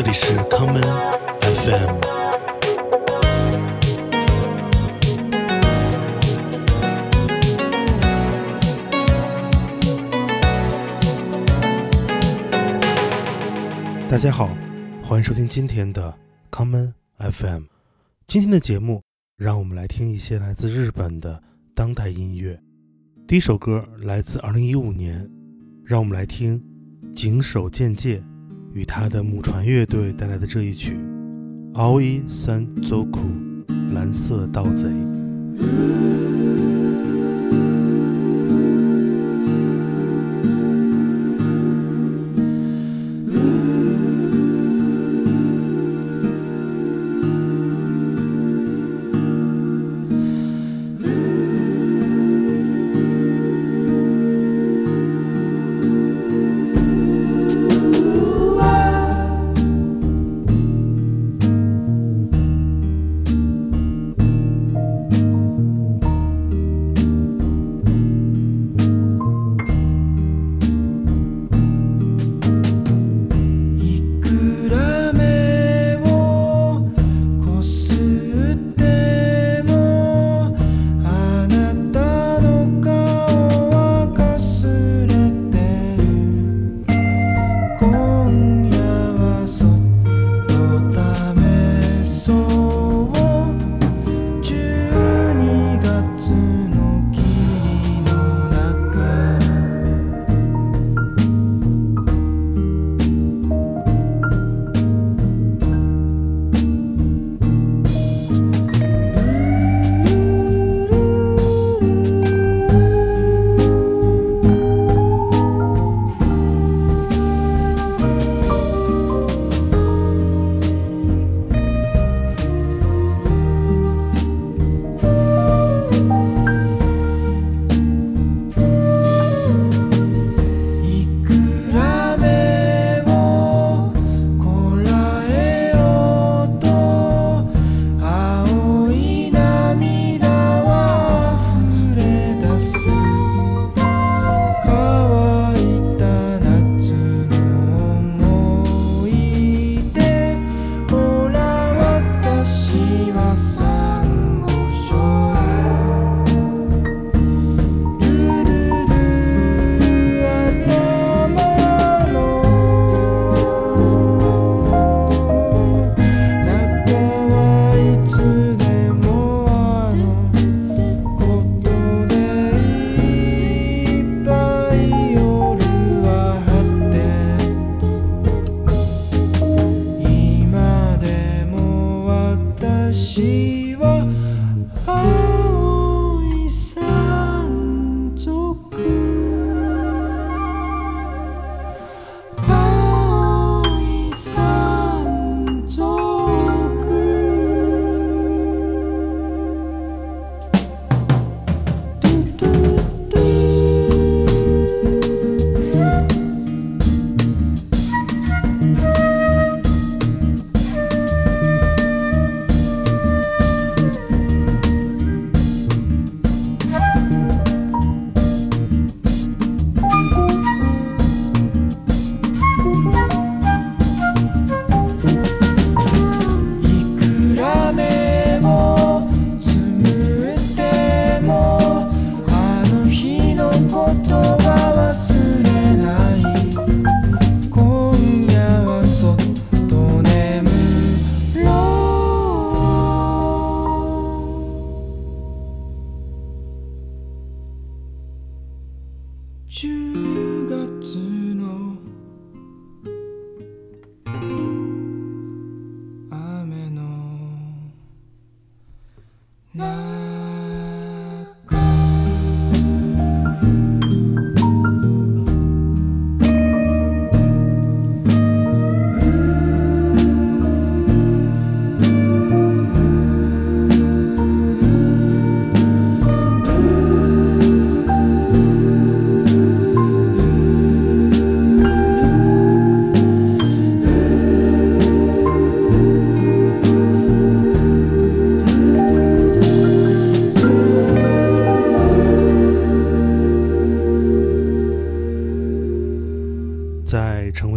这里是 common FM。大家好，欢迎收听今天的 common FM。今天的节目，让我们来听一些来自日本的当代音乐。第一首歌来自2015年，让我们来听井守见介。与他的母船乐队带来的这一曲 aoi san zoku 蓝色盗贼。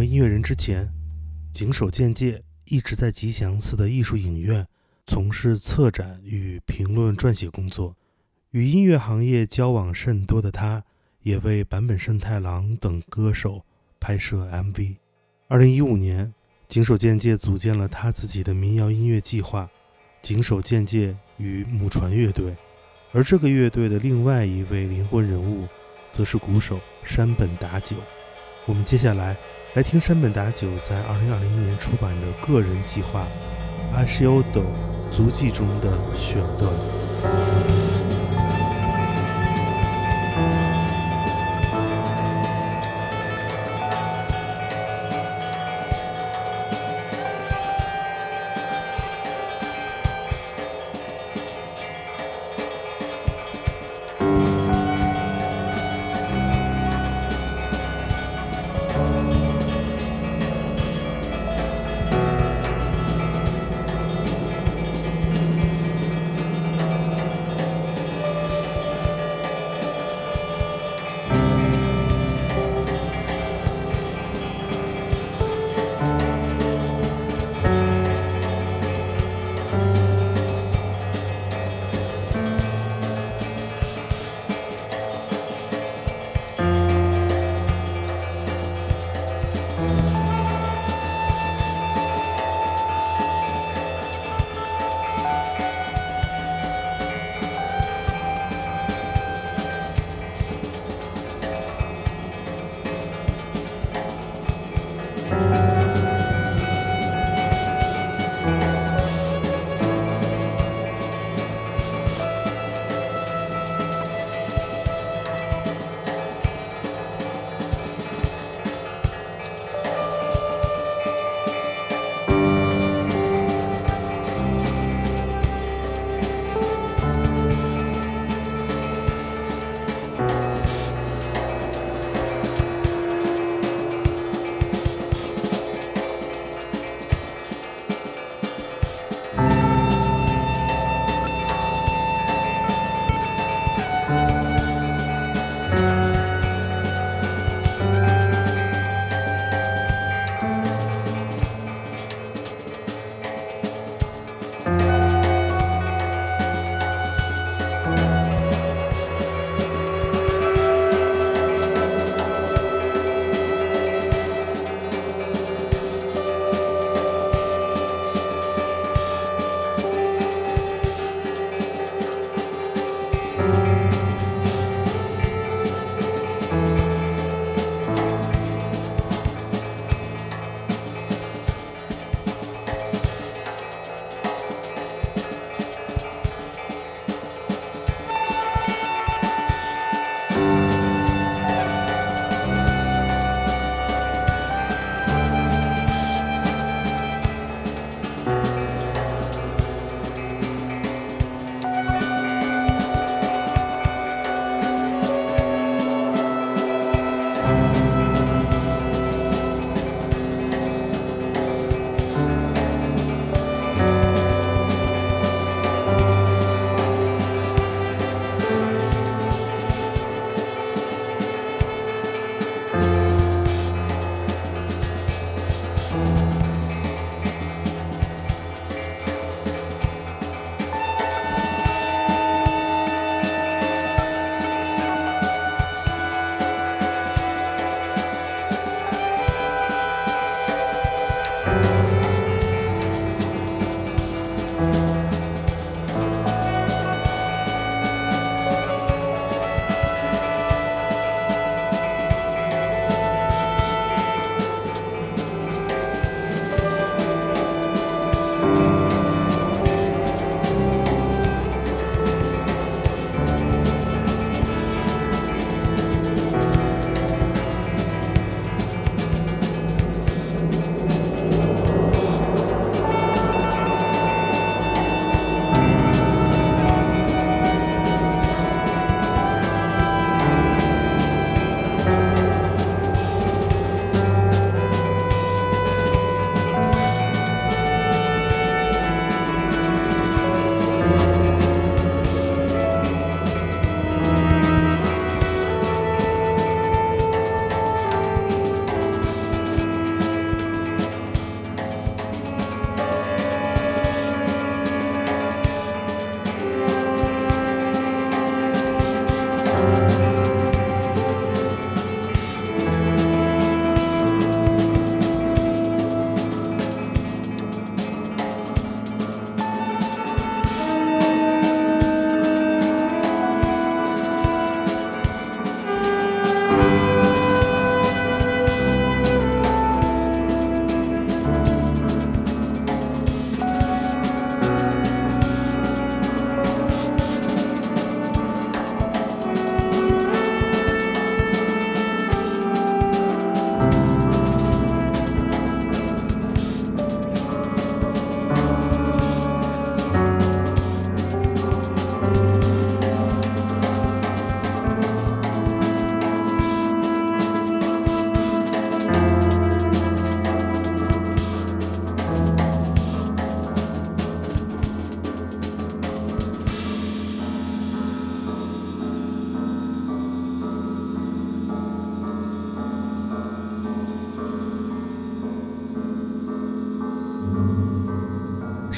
音乐人之前，井手健介一直在吉祥寺的艺术影院从事策展与评论撰写工作。与音乐行业交往甚多的他，也为坂本慎太郎等歌手拍摄 MV。2015年，井手健介组建了他自己的民谣音乐计划——井手健介与母船乐队。而这个乐队的另外一位灵魂人物，则是鼓手山本达久。我们接下来来听山本达久在二零二零年出版的个人计划《阿西欧斗足迹》中的选段。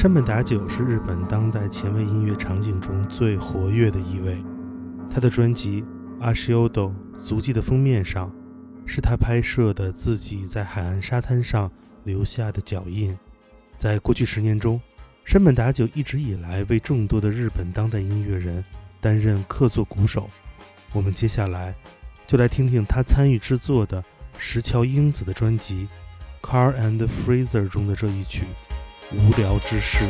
山本达久是日本当代前卫音乐场景中最活跃的一位。他的专辑《阿西欧斗足迹》的封面上，是他拍摄的自己在海岸沙滩上留下的脚印。在过去十年中，山本达久一直以来为众多的日本当代音乐人担任客座鼓手。我们接下来就来听听他参与制作的石桥英子的专辑《Car and Freezer》中的这一曲《无聊之事》。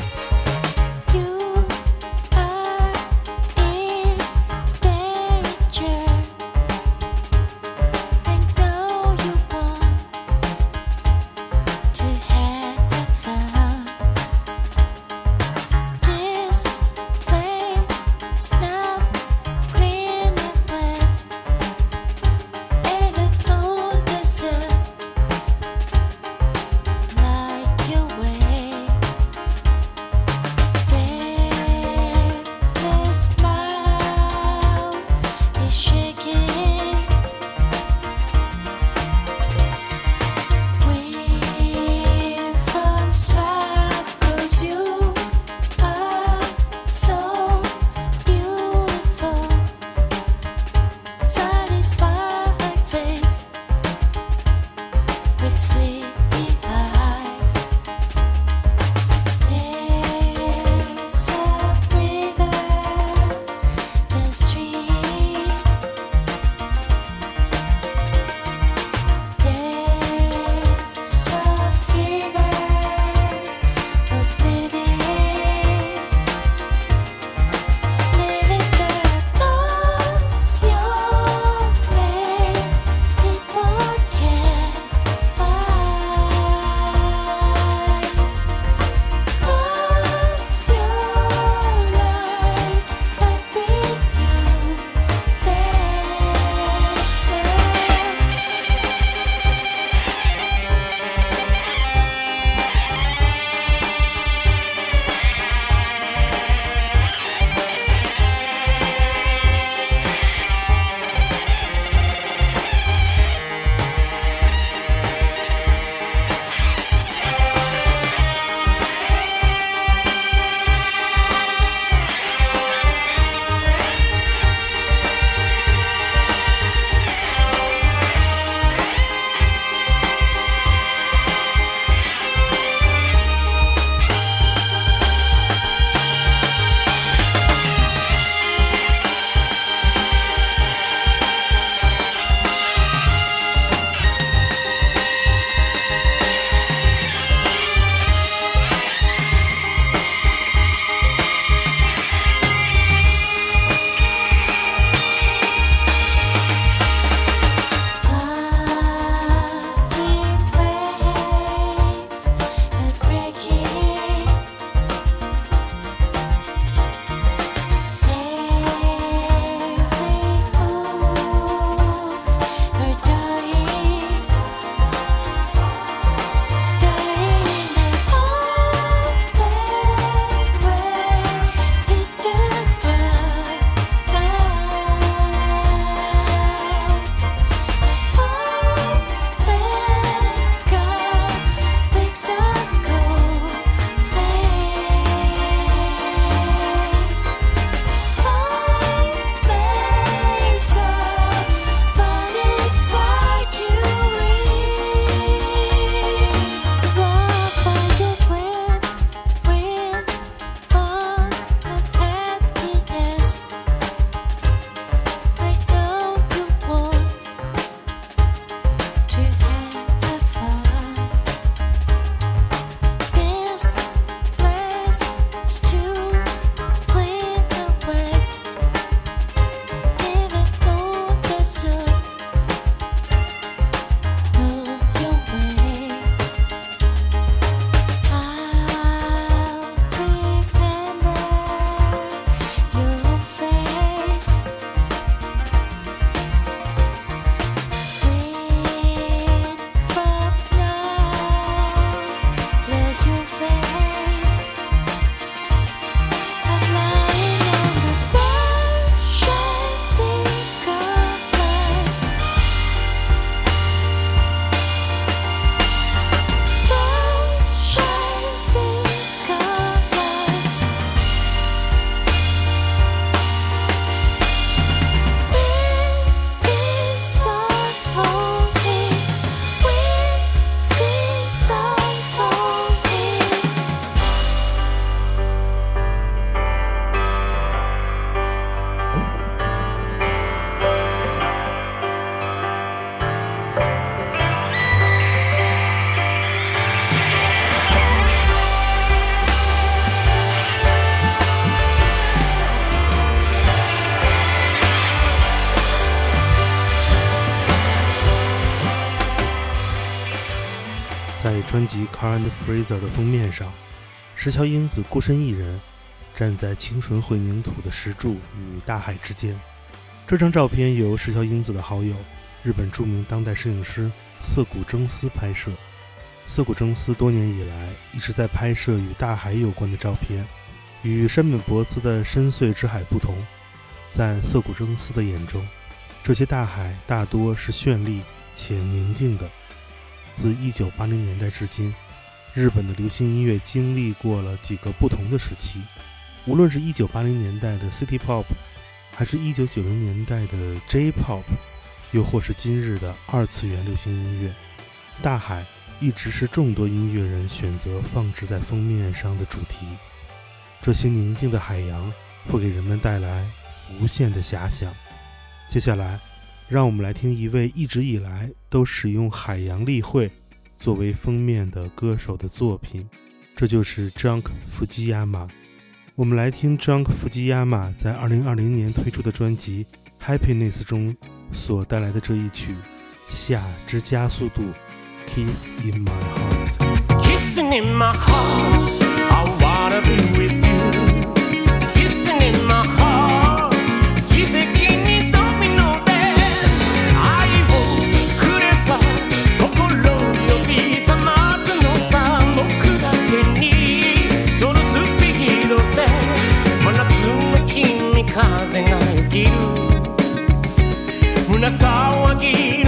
在专辑《Car and Fraser》的封面上，石桥英子孤身一人站在清纯混凝土的石柱与大海之间。这张照片由石桥英子的好友、日本著名当代摄影师涩谷征司拍摄。涩谷征司多年以来一直在拍摄与大海有关的照片。与山本博司的深邃之海不同，在涩谷征司的眼中，这些大海大多是绚丽且宁静的。自1980年代至今，日本的流行音乐经历过了几个不同的时期。无论是一980年代的 City Pop，还是一990年代的 J Pop，又或是今日的二次元流行音乐，大海一直是众多音乐人选择放置在封面上的主题。这些宁静的海洋会给人们带来无限的遐想。接下来，让我们来听一位一直以来都使用海洋例会作为封面的歌手的作品，这就是 Junk Fujiyama。我们来听 Junk Fujiyama 在2020年推出的专辑《Happiness》中所带来的这一曲《夏之加速度》，Kiss in My Heart。Kissing in my heart, I wanna be with you. Kissing in my heart, nessa alma aqui.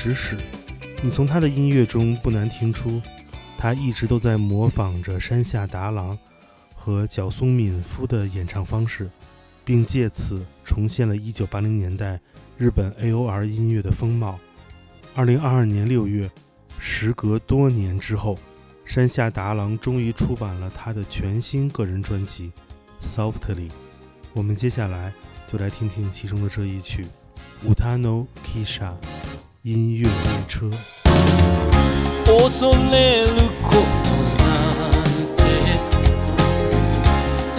指使你从他的音乐中不难听出，他一直都在模仿着山下达郎和角松敏夫的演唱方式，并借此重现了1980年代日本 AOR 音乐的风貌。2022年6月，时隔多年之后，山下达郎终于出版了他的全新个人专辑 Softly。我们接下来就来听听其中的这一曲：Utano Kisha。音乐列车。恐れることなんて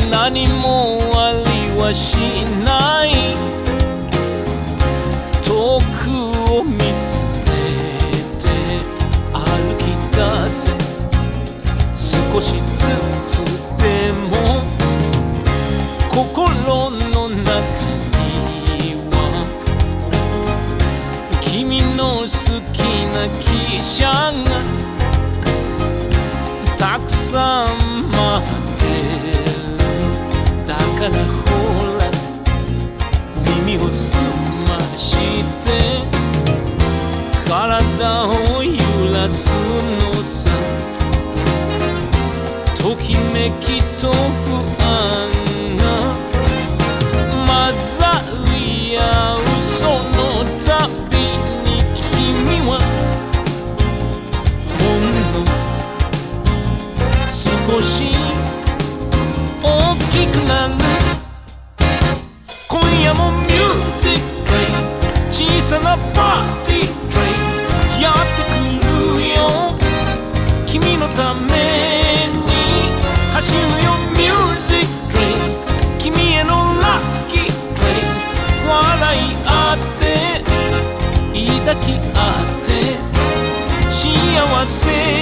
何もありはしない。遠くを見つめて歩き出せ。少しずつでも心の汽車がたくさん待ってる。だからほら耳を assim.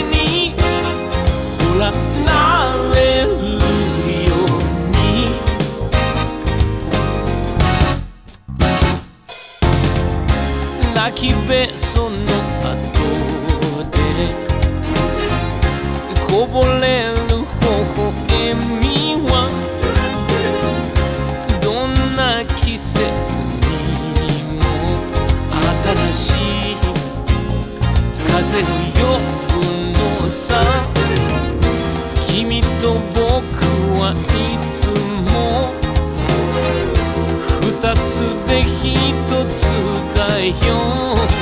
用。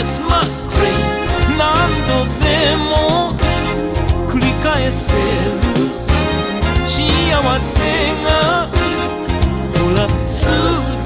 Christmas tree 何度でも繰り返せる。幸せがほらすぐ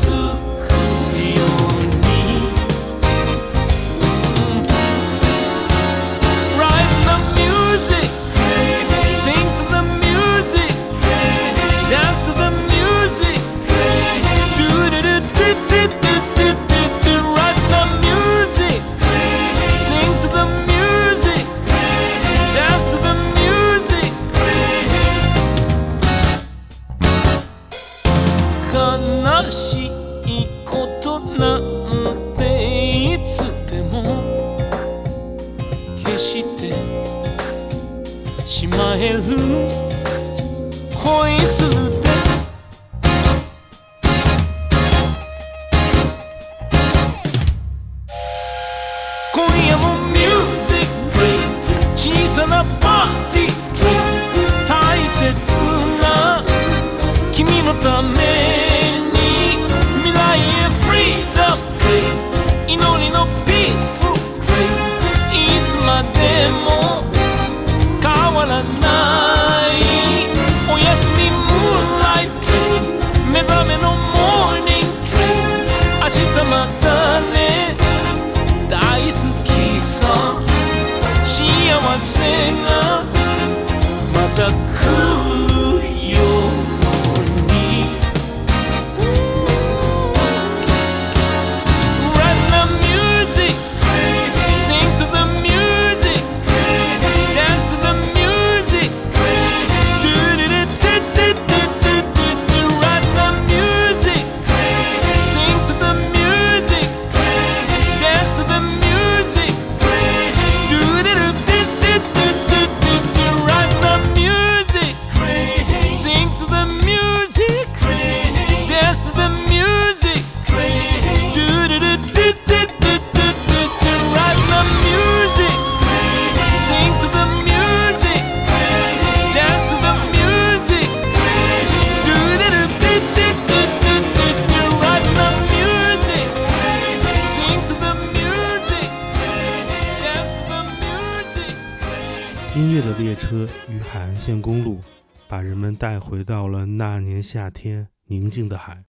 与海岸线公路把人们带回到了那年夏天宁静的海。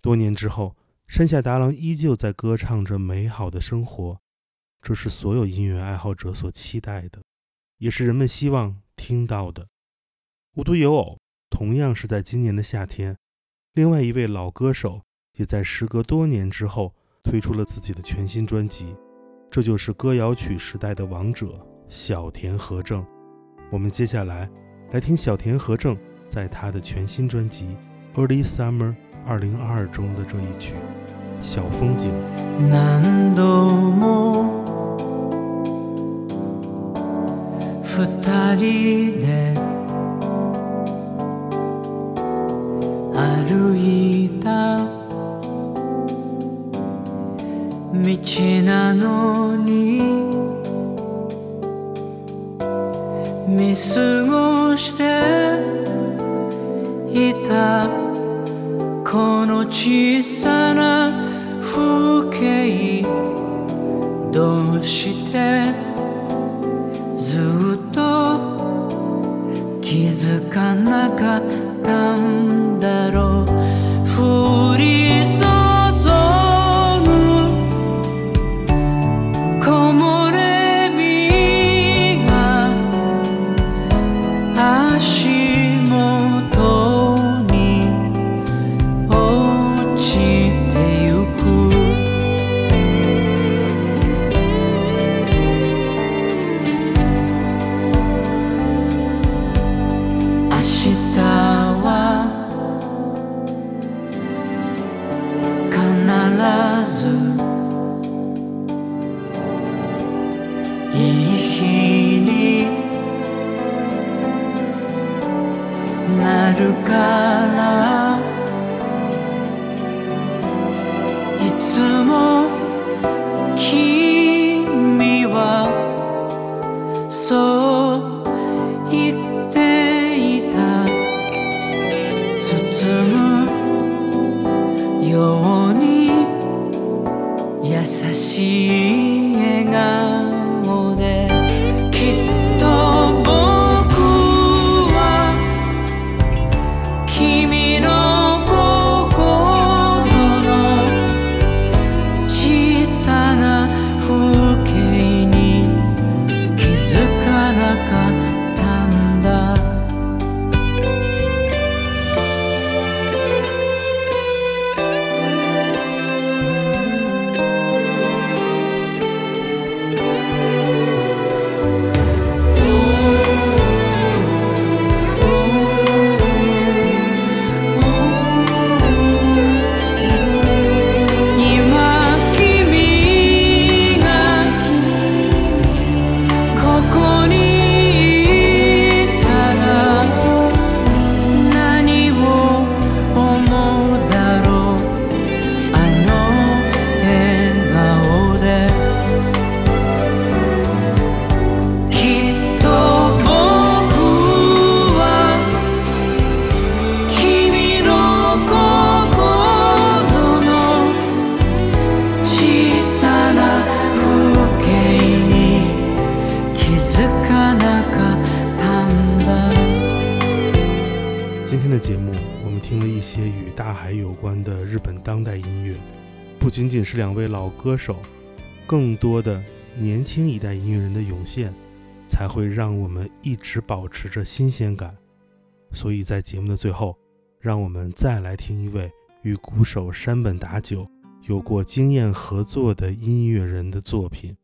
多年之后，山下达郎依旧在歌唱着美好的生活，这是所有音乐爱好者所期待的，也是人们希望听到的。无独有偶，同样是在今年的夏天，另外一位老歌手也在时隔多年之后推出了自己的全新专辑，这就是歌谣曲时代的王者小田和正。我们接下来来听小田和正在他的全新专辑《Early Summer 2022》中的这一曲《小风景》。何度も二人で歩いた道なのに 見過ごしていたこの小さな風景どうしてずっと気づかなかったんだろう仅仅是两位老歌手，更多的年轻一代音乐人的涌现，才会让我们一直保持着新鲜感。所以在节目的最后，让我们再来听一位与鼓手山本达久有过经验合作的音乐人的作品。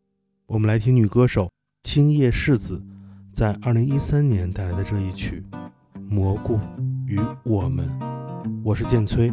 我们来听女歌手青叶世子在2013年带来的这一曲《蘑菇与我们》。我是建崔，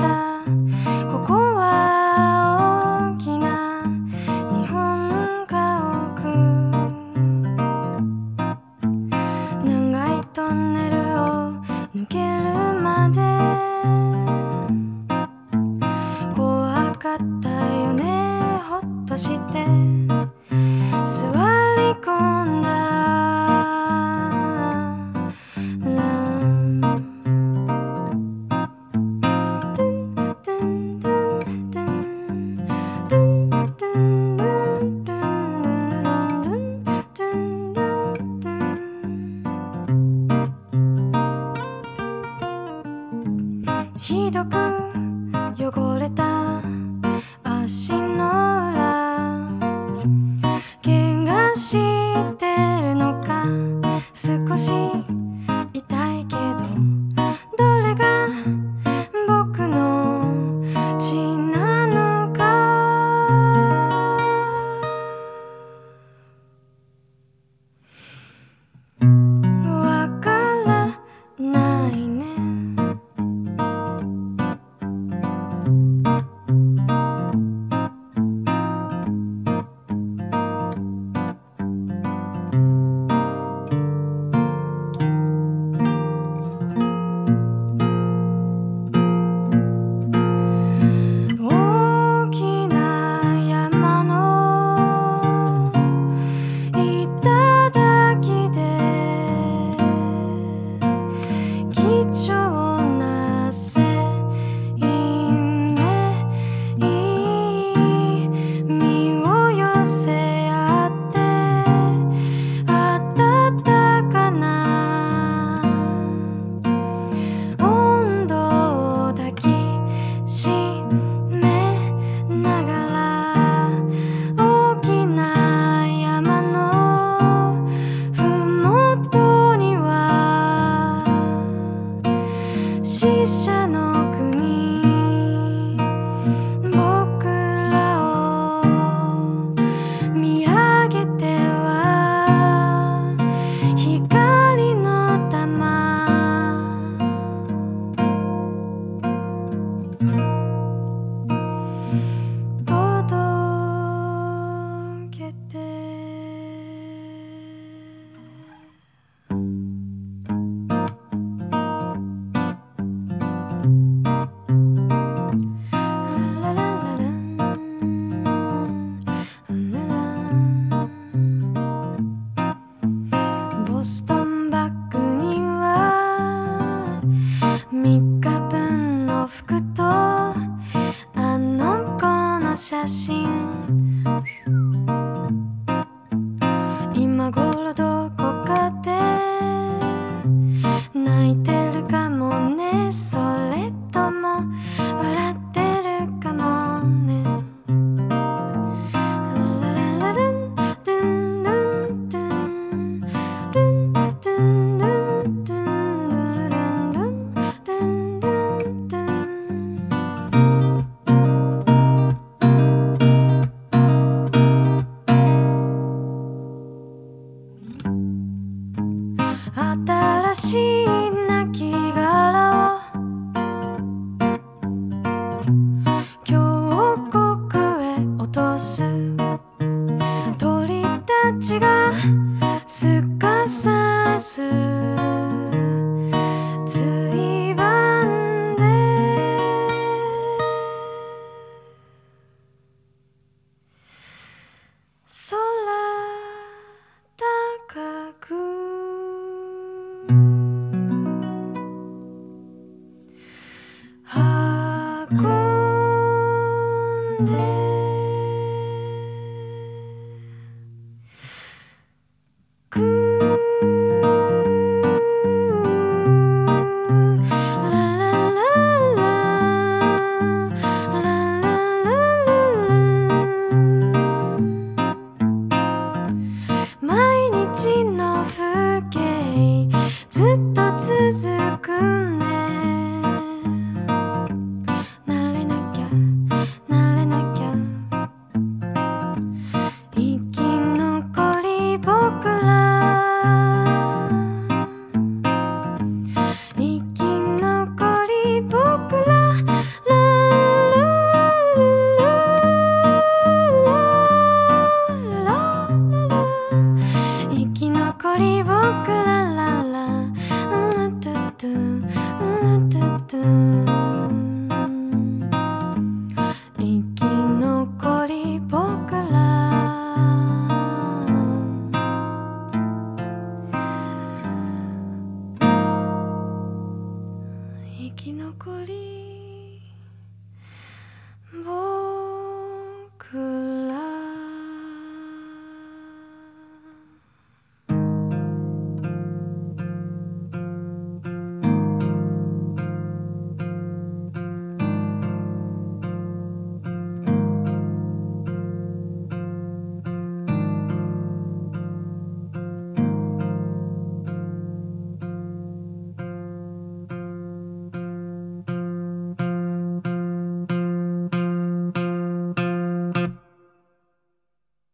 しいな。